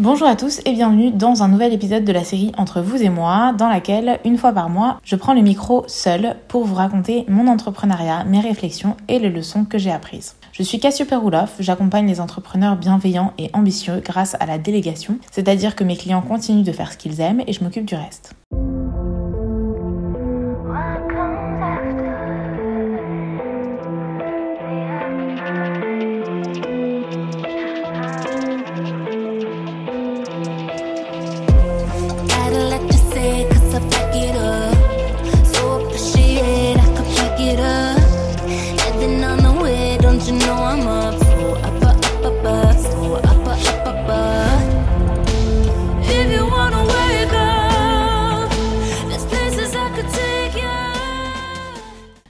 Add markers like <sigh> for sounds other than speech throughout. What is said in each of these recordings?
Bonjour à tous et bienvenue dans un nouvel épisode de la série Entre vous et moi, dans laquelle, une fois par mois, je prends le micro seul pour vous raconter mon entrepreneuriat, mes réflexions et les leçons que j'ai apprises. Je suis Cassiope Rouloff, j'accompagne les entrepreneurs bienveillants et ambitieux grâce à la délégation, c'est-à-dire que mes clients continuent de faire ce qu'ils aiment et je m'occupe du reste.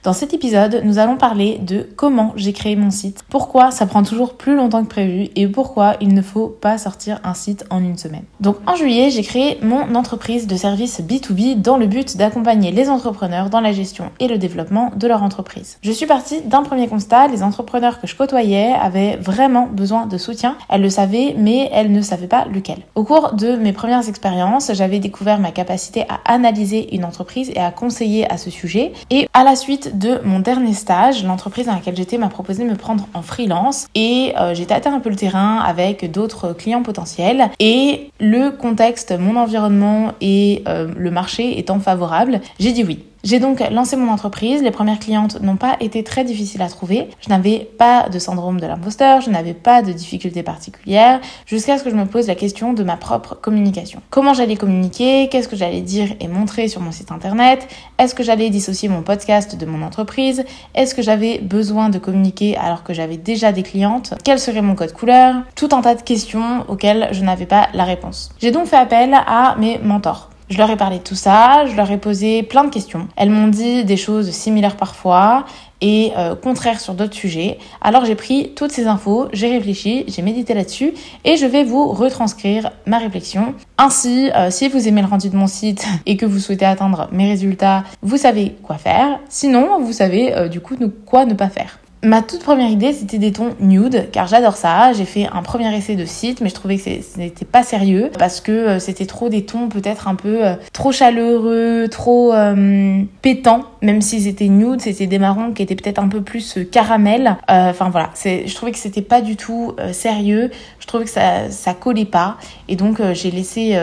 Dans cet épisode, nous allons parler de comment j'ai créé mon site, pourquoi ça prend toujours plus longtemps que prévu et pourquoi il ne faut pas sortir un site en une semaine. Donc en juillet, j'ai créé mon entreprise de services B2B dans le but d'accompagner les entrepreneurs dans la gestion et le développement de leur entreprise. Je suis partie d'un premier constat, les entrepreneurs que je côtoyais avaient vraiment besoin de soutien. Elles le savaient, mais elles ne savaient pas lequel. Au cours de mes premières expériences, j'avais découvert ma capacité à analyser une entreprise et à conseiller à ce sujet. Et à la suite de mon dernier stage, l'entreprise dans laquelle j'étais m'a proposé de me prendre en freelance et euh, j'ai tâté un peu le terrain avec d'autres clients potentiels et le contexte, mon environnement et euh, le marché étant favorable, j'ai dit oui. J'ai donc lancé mon entreprise. Les premières clientes n'ont pas été très difficiles à trouver. Je n'avais pas de syndrome de l'imposteur, je n'avais pas de difficultés particulières, jusqu'à ce que je me pose la question de ma propre communication. Comment j'allais communiquer? Qu'est-ce que j'allais dire et montrer sur mon site internet? Est-ce que j'allais dissocier mon podcast de mon entreprise? Est-ce que j'avais besoin de communiquer alors que j'avais déjà des clientes? Quel serait mon code couleur? Tout un tas de questions auxquelles je n'avais pas la réponse. J'ai donc fait appel à mes mentors. Je leur ai parlé de tout ça, je leur ai posé plein de questions. Elles m'ont dit des choses similaires parfois et euh, contraires sur d'autres sujets. Alors j'ai pris toutes ces infos, j'ai réfléchi, j'ai médité là-dessus et je vais vous retranscrire ma réflexion. Ainsi, euh, si vous aimez le rendu de mon site <laughs> et que vous souhaitez atteindre mes résultats, vous savez quoi faire. Sinon, vous savez euh, du coup quoi ne pas faire. Ma toute première idée, c'était des tons nude, car j'adore ça. J'ai fait un premier essai de site, mais je trouvais que ce n'était pas sérieux, parce que euh, c'était trop des tons peut-être un peu euh, trop chaleureux, trop euh, pétants. Même si c'était nude, c'était des marrons qui étaient peut-être un peu plus caramel. Enfin voilà, je trouvais que c'était pas du tout sérieux. Je trouvais que ça, ça collait pas. Et donc j'ai laissé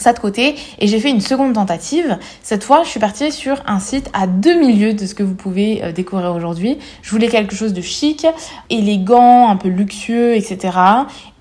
ça de côté et j'ai fait une seconde tentative. Cette fois, je suis partie sur un site à deux milieux de ce que vous pouvez euh, découvrir aujourd'hui. Je voulais quelque chose de chic, élégant, un peu luxueux, etc.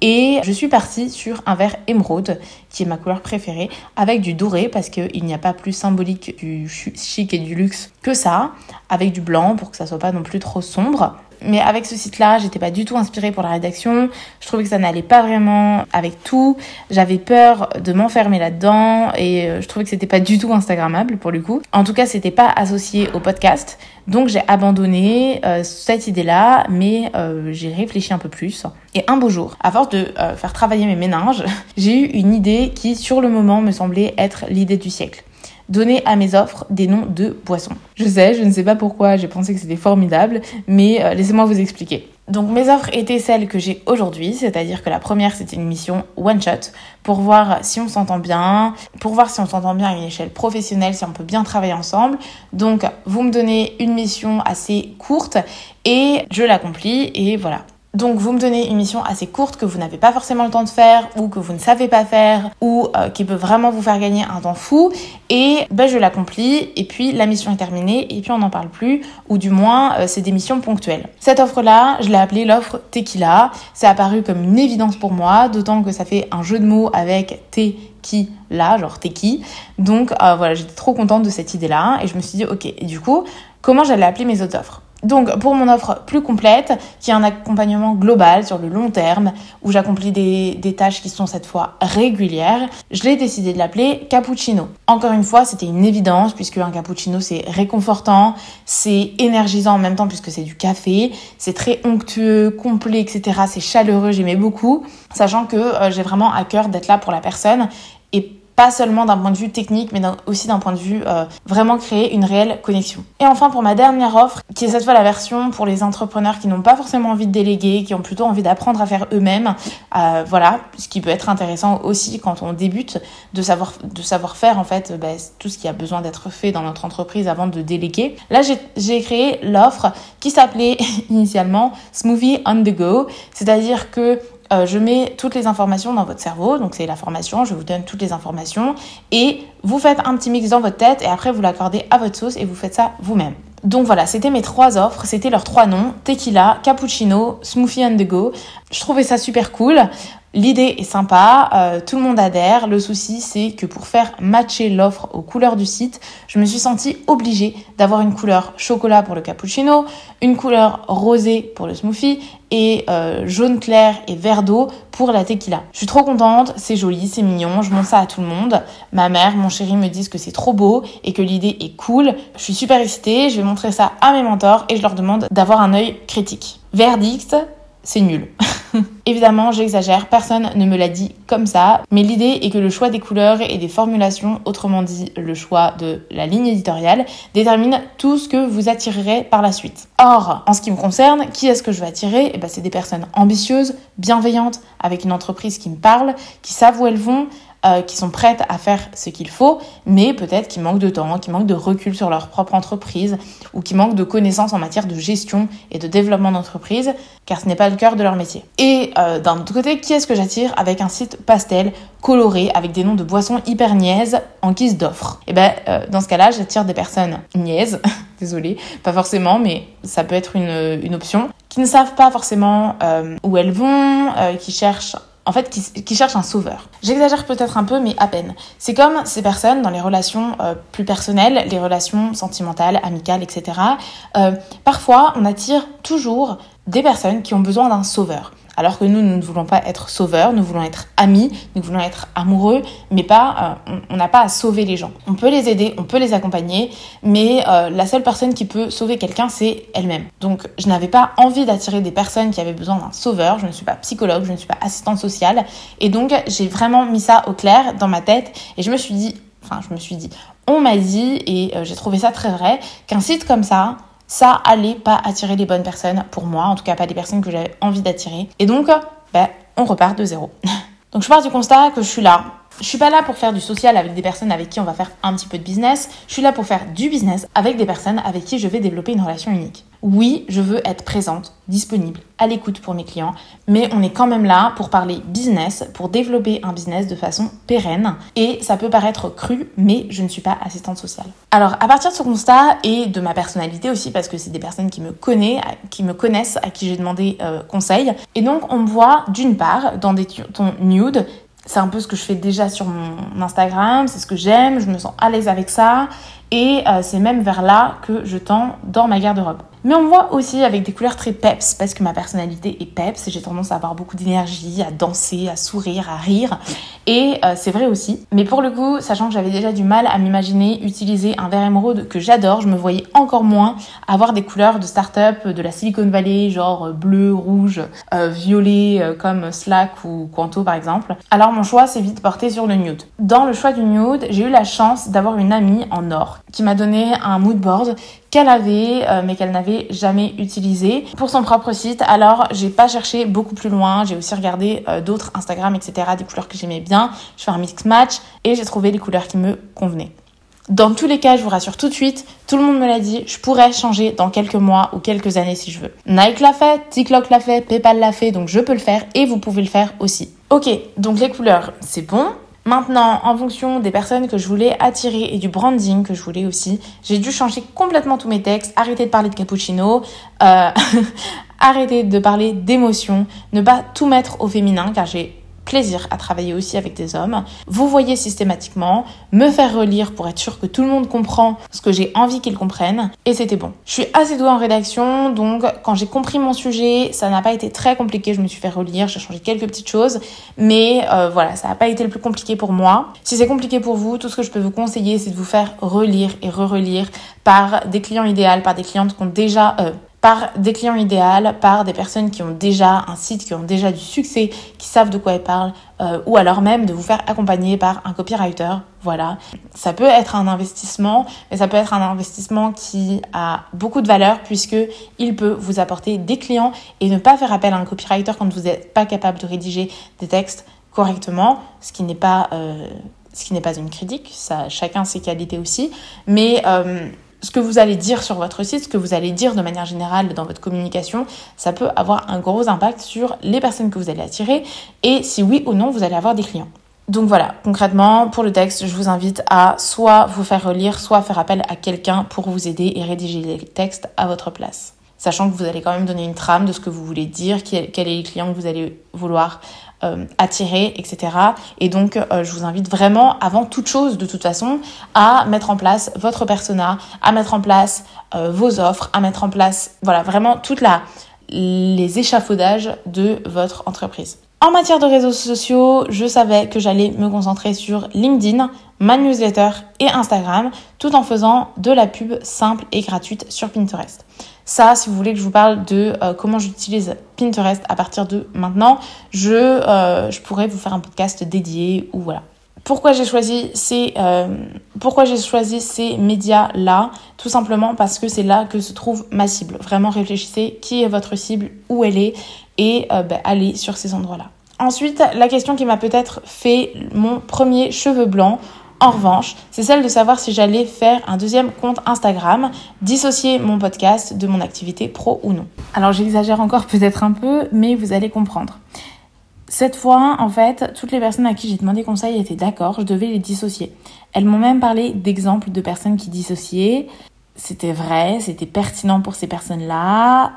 Et je suis partie sur un vert émeraude, qui est ma couleur préférée, avec du doré, parce qu'il n'y a pas plus symbolique du chic et du luxe que ça, avec du blanc pour que ça soit pas non plus trop sombre. Mais avec ce site-là, j'étais pas du tout inspirée pour la rédaction. Je trouvais que ça n'allait pas vraiment avec tout. J'avais peur de m'enfermer là-dedans et euh, je trouvais que c'était pas du tout instagrammable pour le coup. En tout cas, c'était pas associé au podcast. Donc j'ai abandonné euh, cette idée-là, mais euh, j'ai réfléchi un peu plus. Et un beau jour, à force de faire travailler mes méninges, <laughs> j'ai eu une idée qui, sur le moment, me semblait être l'idée du siècle donner à mes offres des noms de boissons. Je sais, je ne sais pas pourquoi j'ai pensé que c'était formidable, mais euh, laissez-moi vous expliquer. Donc mes offres étaient celles que j'ai aujourd'hui, c'est-à-dire que la première c'était une mission one shot pour voir si on s'entend bien, pour voir si on s'entend bien à une échelle professionnelle, si on peut bien travailler ensemble. Donc vous me donnez une mission assez courte et je l'accomplis et voilà. Donc vous me donnez une mission assez courte que vous n'avez pas forcément le temps de faire ou que vous ne savez pas faire ou euh, qui peut vraiment vous faire gagner un temps fou et ben je l'accomplis et puis la mission est terminée et puis on n'en parle plus ou du moins euh, c'est des missions ponctuelles. Cette offre là, je l'ai appelée l'offre Tequila. C'est apparu comme une évidence pour moi, d'autant que ça fait un jeu de mots avec Tequila, genre Teki. Donc euh, voilà, j'étais trop contente de cette idée là et je me suis dit ok, du coup, comment j'allais appeler mes autres offres? Donc pour mon offre plus complète, qui est un accompagnement global sur le long terme, où j'accomplis des, tâches qui sont cette fois régulières, je l'ai décidé de l'appeler cappuccino. Encore une fois, c'était une évidence, puisque un cappuccino c'est réconfortant, c'est énergisant en même temps puisque c'est du café, c'est très onctueux, complet, etc. C'est chaleureux, j'aimais beaucoup, sachant que euh, j'ai vraiment à cœur d'être là pour la personne et pas seulement d'un point de vue technique, mais aussi d'un point de vue euh, vraiment créer une réelle connexion. Et enfin, pour ma dernière offre, qui est cette fois la version pour les entrepreneurs qui n'ont pas forcément envie de déléguer, qui ont plutôt envie d'apprendre à faire eux-mêmes, euh, voilà, ce qui peut être intéressant aussi quand on débute, de savoir, faire en fait bah, tout ce qui a besoin d'être fait dans notre entreprise avant de déléguer. Là, j'ai créé l'offre qui s'appelait <laughs> initialement Smoothie on the Go, c'est-à-dire que euh, je mets toutes les informations dans votre cerveau, donc c'est la formation, je vous donne toutes les informations, et vous faites un petit mix dans votre tête, et après vous l'accordez à votre sauce, et vous faites ça vous-même. Donc voilà, c'était mes trois offres, c'était leurs trois noms, tequila, cappuccino, smoothie on the go. Je trouvais ça super cool. L'idée est sympa, euh, tout le monde adhère. Le souci, c'est que pour faire matcher l'offre aux couleurs du site, je me suis sentie obligée d'avoir une couleur chocolat pour le cappuccino, une couleur rosée pour le smoothie et euh, jaune clair et vert d'eau pour la tequila. Je suis trop contente, c'est joli, c'est mignon, je montre ça à tout le monde. Ma mère, mon chéri me disent que c'est trop beau et que l'idée est cool. Je suis super excitée, je vais montrer ça à mes mentors et je leur demande d'avoir un œil critique. Verdict, c'est nul. <laughs> Évidemment, j'exagère, personne ne me l'a dit comme ça, mais l'idée est que le choix des couleurs et des formulations, autrement dit le choix de la ligne éditoriale, détermine tout ce que vous attirerez par la suite. Or, en ce qui me concerne, qui est-ce que je veux attirer? Eh ben, C'est des personnes ambitieuses, bienveillantes, avec une entreprise qui me parle, qui savent où elles vont, euh, qui sont prêtes à faire ce qu'il faut, mais peut-être qui manquent de temps, qui manquent de recul sur leur propre entreprise ou qui manquent de connaissances en matière de gestion et de développement d'entreprise, car ce n'est pas le cœur de leur métier. Et euh, d'un autre côté, qui est-ce que j'attire avec un site pastel coloré avec des noms de boissons hyper niaises en guise d'offre? Et eh ben euh, dans ce cas-là, j'attire des personnes niaises, <laughs> désolée, pas forcément, mais ça peut être une, une option, qui ne savent pas forcément où elles vont, qui cherchent en fait, qui, cherchent un sauveur. J'exagère peut-être un peu, mais à peine. C'est comme ces personnes dans les relations euh, plus personnelles, les relations sentimentales, amicales, etc. Euh, parfois, on attire toujours des personnes qui ont besoin d'un sauveur. Alors que nous, nous ne voulons pas être sauveurs, nous voulons être amis, nous voulons être amoureux, mais pas, euh, on n'a pas à sauver les gens. On peut les aider, on peut les accompagner, mais euh, la seule personne qui peut sauver quelqu'un, c'est elle-même. Donc, je n'avais pas envie d'attirer des personnes qui avaient besoin d'un sauveur. Je ne suis pas psychologue, je ne suis pas assistante sociale, et donc j'ai vraiment mis ça au clair dans ma tête, et je me suis dit, enfin, je me suis dit, on m'a dit, et euh, j'ai trouvé ça très vrai, qu'un site comme ça, ça allait pas attirer les bonnes personnes pour moi, en tout cas pas des personnes que j'avais envie d'attirer. Et donc, ben, on repart de zéro. <laughs> donc je pars du constat que je suis là. Je suis pas là pour faire du social avec des personnes avec qui on va faire un petit peu de business. Je suis là pour faire du business avec des personnes avec qui je vais développer une relation unique. Oui, je veux être présente, disponible, à l'écoute pour mes clients, mais on est quand même là pour parler business, pour développer un business de façon pérenne. Et ça peut paraître cru, mais je ne suis pas assistante sociale. Alors, à partir de ce constat et de ma personnalité aussi, parce que c'est des personnes qui me connaissent, qui me connaissent, à qui j'ai demandé euh, conseil. Et donc, on me voit d'une part dans des tons nude, c'est un peu ce que je fais déjà sur mon Instagram, c'est ce que j'aime, je me sens à l'aise avec ça et euh, c'est même vers là que je tends dans ma garde-robe. Mais on me voit aussi avec des couleurs très peps parce que ma personnalité est peps j'ai tendance à avoir beaucoup d'énergie, à danser, à sourire, à rire. Et euh, c'est vrai aussi. Mais pour le coup, sachant que j'avais déjà du mal à m'imaginer utiliser un verre émeraude que j'adore, je me voyais encore moins avoir des couleurs de start-up de la Silicon Valley, genre euh, bleu, rouge, euh, violet comme Slack ou Quanto par exemple. Alors mon choix s'est vite porté sur le nude. Dans le choix du nude, j'ai eu la chance d'avoir une amie en or qui m'a donné un mood board qu'elle avait mais qu'elle n'avait jamais utilisé pour son propre site. Alors j'ai pas cherché beaucoup plus loin, j'ai aussi regardé euh, d'autres Instagram etc des couleurs que j'aimais bien. Je fais un mix match et j'ai trouvé les couleurs qui me convenaient. Dans tous les cas, je vous rassure tout de suite, tout le monde me l'a dit, je pourrais changer dans quelques mois ou quelques années si je veux. Nike l'a fait, TikTok l'a fait, PayPal l'a fait, donc je peux le faire et vous pouvez le faire aussi. Ok, donc les couleurs, c'est bon. Maintenant, en fonction des personnes que je voulais attirer et du branding que je voulais aussi, j'ai dû changer complètement tous mes textes, arrêter de parler de cappuccino, euh, <laughs> arrêter de parler d'émotion, ne pas tout mettre au féminin car j'ai plaisir à travailler aussi avec des hommes. Vous voyez systématiquement, me faire relire pour être sûr que tout le monde comprend ce que j'ai envie qu'ils comprennent. Et c'était bon. Je suis assez douée en rédaction, donc quand j'ai compris mon sujet, ça n'a pas été très compliqué. Je me suis fait relire, j'ai changé quelques petites choses. Mais euh, voilà, ça n'a pas été le plus compliqué pour moi. Si c'est compliqué pour vous, tout ce que je peux vous conseiller, c'est de vous faire relire et re-relire par des clients idéaux, par des clientes qui ont déjà... Euh, par des clients idéaux, par des personnes qui ont déjà un site, qui ont déjà du succès, qui savent de quoi ils parlent, euh, ou alors même de vous faire accompagner par un copywriter. Voilà, ça peut être un investissement, mais ça peut être un investissement qui a beaucoup de valeur puisque il peut vous apporter des clients et ne pas faire appel à un copywriter quand vous n'êtes pas capable de rédiger des textes correctement, ce qui n'est pas euh, ce qui n'est pas une critique, ça chacun ses qualités aussi, mais euh, ce que vous allez dire sur votre site, ce que vous allez dire de manière générale dans votre communication, ça peut avoir un gros impact sur les personnes que vous allez attirer et si oui ou non vous allez avoir des clients. Donc voilà, concrètement, pour le texte, je vous invite à soit vous faire relire, soit faire appel à quelqu'un pour vous aider et rédiger les textes à votre place. Sachant que vous allez quand même donner une trame de ce que vous voulez dire, quel est les clients que vous allez vouloir euh, attirer, etc. Et donc, euh, je vous invite vraiment, avant toute chose, de toute façon, à mettre en place votre persona, à mettre en place euh, vos offres, à mettre en place, voilà, vraiment toute la les échafaudages de votre entreprise. En matière de réseaux sociaux, je savais que j'allais me concentrer sur LinkedIn, ma newsletter et Instagram, tout en faisant de la pub simple et gratuite sur Pinterest. Ça, si vous voulez que je vous parle de euh, comment j'utilise Pinterest à partir de maintenant, je, euh, je pourrais vous faire un podcast dédié ou voilà. Pourquoi j'ai choisi ces euh, pourquoi j'ai choisi ces médias là Tout simplement parce que c'est là que se trouve ma cible. Vraiment réfléchissez qui est votre cible, où elle est et ben, allez sur ces endroits là. Ensuite, la question qui m'a peut-être fait mon premier cheveu blanc en revanche, c'est celle de savoir si j'allais faire un deuxième compte Instagram, dissocier mon podcast de mon activité pro ou non. Alors j'exagère encore peut-être un peu, mais vous allez comprendre. Cette fois, en fait, toutes les personnes à qui j'ai demandé conseil étaient d'accord, je devais les dissocier. Elles m'ont même parlé d'exemples de personnes qui dissociaient. C'était vrai, c'était pertinent pour ces personnes-là.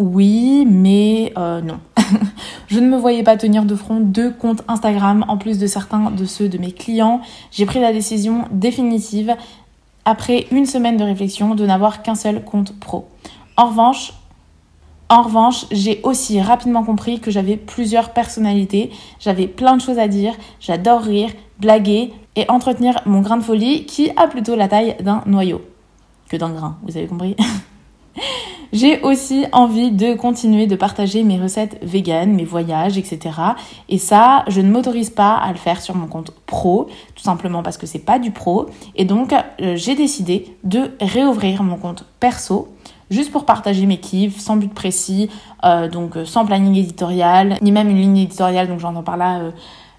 Oui, mais euh, non. <laughs> je ne me voyais pas tenir de front deux comptes Instagram en plus de certains de ceux de mes clients. J'ai pris la décision définitive, après une semaine de réflexion, de n'avoir qu'un seul compte pro. En revanche, en revanche, j'ai aussi rapidement compris que j'avais plusieurs personnalités, j'avais plein de choses à dire, j'adore rire, blaguer et entretenir mon grain de folie qui a plutôt la taille d'un noyau que d'un grain, vous avez compris? <laughs> J'ai aussi envie de continuer de partager mes recettes véganes, mes voyages, etc. Et ça, je ne m'autorise pas à le faire sur mon compte pro, tout simplement parce que c'est pas du pro. Et donc, euh, j'ai décidé de réouvrir mon compte perso juste pour partager mes kiffs, sans but précis, euh, donc euh, sans planning éditorial, ni même une ligne éditoriale, donc j'entends par là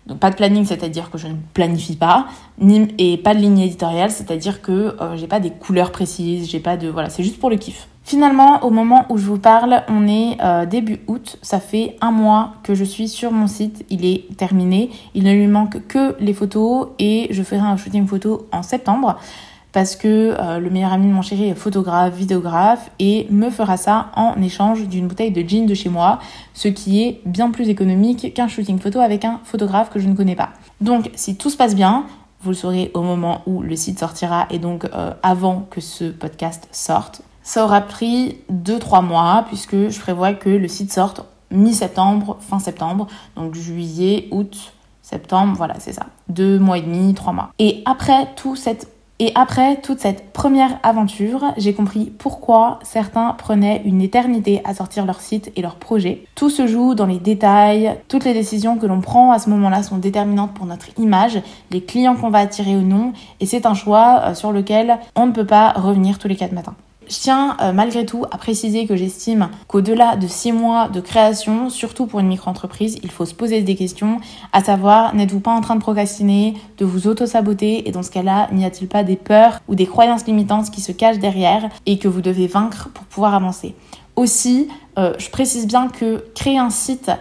donc pas de planning, c'est-à-dire que je ne planifie pas, ni, et pas de ligne éditoriale, c'est-à-dire que j'ai pas des couleurs précises, j'ai pas de voilà, c'est juste pour le kiff. Finalement, au moment où je vous parle, on est euh, début août, ça fait un mois que je suis sur mon site, il est terminé, il ne lui manque que les photos et je ferai un shooting photo en septembre parce que euh, le meilleur ami de mon chéri est photographe, vidéographe et me fera ça en échange d'une bouteille de gin de chez moi, ce qui est bien plus économique qu'un shooting photo avec un photographe que je ne connais pas. Donc si tout se passe bien, vous le saurez au moment où le site sortira et donc euh, avant que ce podcast sorte. Ça aura pris 2-3 mois puisque je prévois que le site sorte mi-septembre, fin septembre, donc juillet, août, septembre, voilà c'est ça. Deux mois et demi, trois mois. Et après tout cette et après toute cette première aventure, j'ai compris pourquoi certains prenaient une éternité à sortir leur site et leur projet. Tout se joue dans les détails, toutes les décisions que l'on prend à ce moment-là sont déterminantes pour notre image, les clients qu'on va attirer ou non, et c'est un choix euh, sur lequel on ne peut pas revenir tous les quatre matins. Je tiens euh, malgré tout à préciser que j'estime qu'au-delà de 6 mois de création, surtout pour une micro-entreprise, il faut se poser des questions, à savoir n'êtes-vous pas en train de procrastiner, de vous auto-saboter et dans ce cas-là, n'y a-t-il pas des peurs ou des croyances limitantes qui se cachent derrière et que vous devez vaincre pour pouvoir avancer? Aussi, euh, je précise bien que créer un site,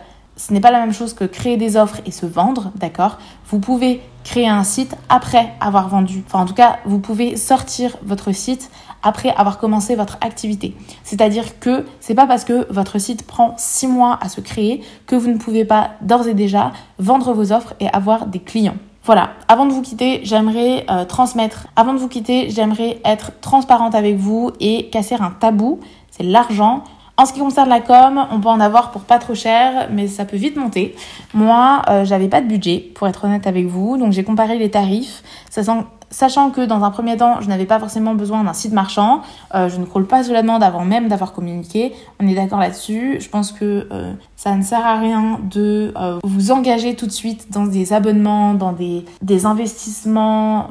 ce n'est pas la même chose que créer des offres et se vendre, d'accord? Vous pouvez créer un site après avoir vendu. Enfin, en tout cas, vous pouvez sortir votre site après avoir commencé votre activité. C'est-à-dire que c'est pas parce que votre site prend six mois à se créer que vous ne pouvez pas d'ores et déjà vendre vos offres et avoir des clients. Voilà, avant de vous quitter, j'aimerais euh, transmettre, avant de vous quitter, j'aimerais être transparente avec vous et casser un tabou, c'est l'argent. En ce qui concerne la com, on peut en avoir pour pas trop cher, mais ça peut vite monter. Moi, euh, j'avais pas de budget, pour être honnête avec vous, donc j'ai comparé les tarifs, sachant que dans un premier temps, je n'avais pas forcément besoin d'un site marchand, euh, je ne croule pas sous la demande avant même d'avoir communiqué. On est d'accord là-dessus. Je pense que euh, ça ne sert à rien de vous engager tout de suite dans des abonnements, dans des investissements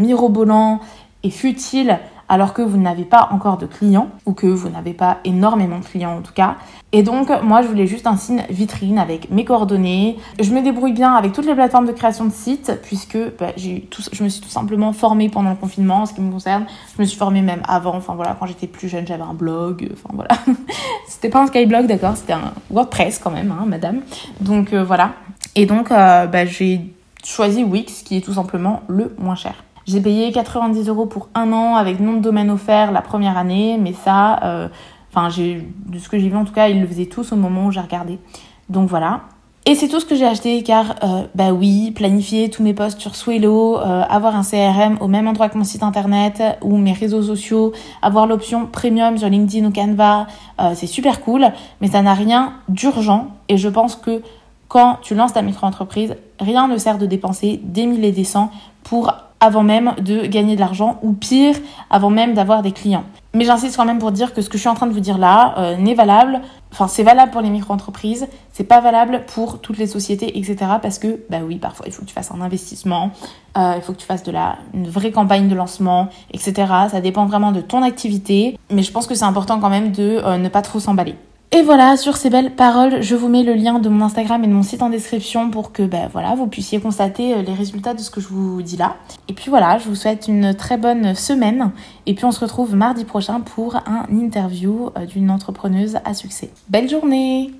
mirobolants et futiles alors que vous n'avez pas encore de clients ou que vous n'avez pas énormément de clients en tout cas. Et donc moi je voulais juste un signe vitrine avec mes coordonnées. Je me débrouille bien avec toutes les plateformes de création de sites puisque bah, je me suis tout simplement formée pendant le confinement en ce qui me concerne. Je me suis formée même avant, enfin voilà, quand j'étais plus jeune j'avais un blog, enfin voilà. <laughs> c'était pas un skyblog d'accord, c'était un WordPress quand même, hein, madame. Donc euh, voilà. Et donc euh, bah, j'ai choisi Wix qui est tout simplement le moins cher. J'ai payé 90 euros pour un an avec nom de domaine offert la première année, mais ça, euh, enfin, de ce que j'ai vu en tout cas, ils le faisaient tous au moment où j'ai regardé. Donc voilà. Et c'est tout ce que j'ai acheté car, euh, bah oui, planifier tous mes posts sur Swello, euh, avoir un CRM au même endroit que mon site internet ou mes réseaux sociaux, avoir l'option premium sur LinkedIn ou Canva, c'est super cool, mais ça n'a rien d'urgent et je pense que quand tu lances ta micro-entreprise, rien ne sert de dépenser des milliers et des cents pour avant même de gagner de l'argent ou pire, avant même d'avoir des clients. Mais j'insiste quand même pour dire que ce que je suis en train de vous dire là euh, n'est valable, enfin c'est valable pour les micro-entreprises, c'est pas valable pour toutes les sociétés, etc. Parce que, bah oui, parfois il faut que tu fasses un investissement, euh, il faut que tu fasses de la, une vraie campagne de lancement, etc. Ça dépend vraiment de ton activité, mais je pense que c'est important quand même de euh, ne pas trop s'emballer. Et voilà, sur ces belles paroles, je vous mets le lien de mon Instagram et de mon site en description pour que ben, voilà, vous puissiez constater euh, les résultats de ce que je vous dis là. Et puis voilà, je vous souhaite une très bonne semaine. Et puis on se retrouve mardi prochain pour un interview euh, d'une entrepreneuse à succès. Belle journée